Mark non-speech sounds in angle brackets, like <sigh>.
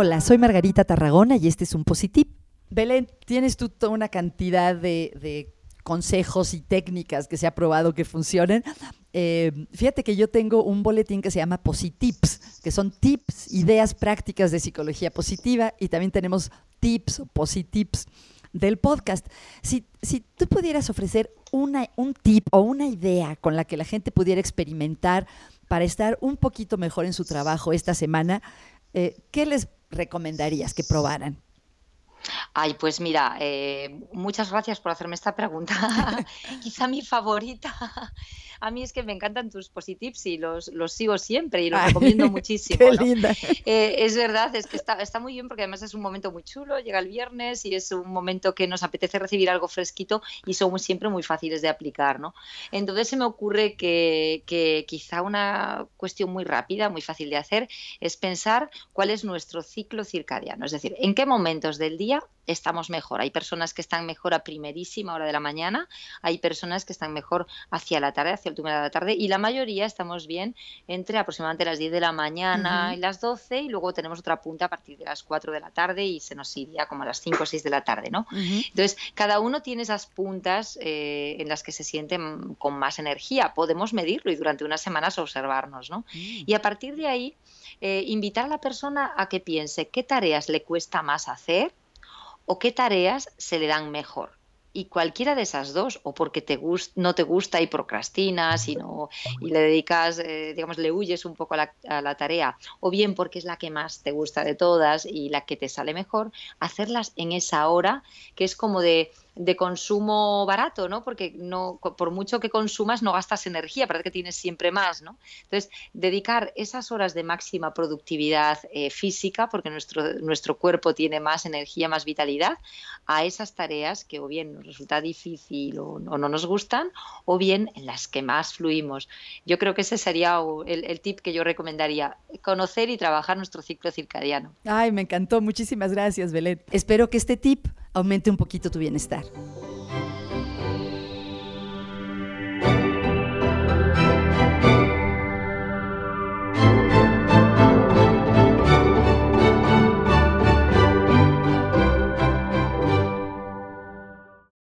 Hola, soy Margarita Tarragona y este es un Positip. Belén, tienes tú toda una cantidad de, consejos y técnicas que se ha probado que funcionen. Eh, fíjate que yo tengo un boletín que se llama Positips, que son tips, ideas prácticas de psicología positiva y también tenemos tips o positips del podcast. Si, si tú pudieras ofrecer una, un tip o una idea con la que la gente pudiera experimentar para estar un poquito mejor en su trabajo esta semana, eh, ¿qué les recomendarías que probaran? Ay, pues mira, eh, muchas gracias por hacerme esta pregunta. <laughs> Quizá mi favorita a mí es que me encantan tus positips y los, los sigo siempre y los recomiendo <laughs> muchísimo. Qué linda. Eh, es verdad, es que está, está muy bien porque además es un momento muy chulo, llega el viernes y es un momento que nos apetece recibir algo fresquito y son siempre muy fáciles de aplicar, ¿no? Entonces se me ocurre que, que quizá una cuestión muy rápida, muy fácil de hacer, es pensar cuál es nuestro ciclo circadiano, es decir, en qué momentos del día estamos mejor. Hay personas que están mejor a primerísima hora de la mañana, hay personas que están mejor hacia la tarde, hacia el última de la tarde, y la mayoría estamos bien entre aproximadamente las 10 de la mañana y las 12, y luego tenemos otra punta a partir de las 4 de la tarde y se nos iría como a las 5 o 6 de la tarde, ¿no? Entonces, cada uno tiene esas puntas eh, en las que se sienten con más energía. Podemos medirlo y durante unas semanas observarnos, ¿no? Mm. Y a partir de ahí, eh, invitar a la persona a que piense qué tareas le cuesta más hacer o qué tareas se le dan mejor. Y cualquiera de esas dos, o porque te no te gusta y procrastinas y, y le dedicas, eh, digamos, le huyes un poco a la, a la, tarea, o bien porque es la que más te gusta de todas y la que te sale mejor, hacerlas en esa hora, que es como de de consumo barato, ¿no? Porque no, por mucho que consumas no gastas energía, parece que tienes siempre más, ¿no? Entonces, dedicar esas horas de máxima productividad eh, física, porque nuestro, nuestro cuerpo tiene más energía, más vitalidad, a esas tareas que o bien nos resulta difícil o, no nos gustan, o bien en las que más fluimos. Yo creo que ese sería el, el tip que yo recomendaría, conocer y trabajar nuestro ciclo circadiano. Ay, me encantó. Muchísimas gracias, Belén. Espero que este tip aumente un poquito tu bienestar.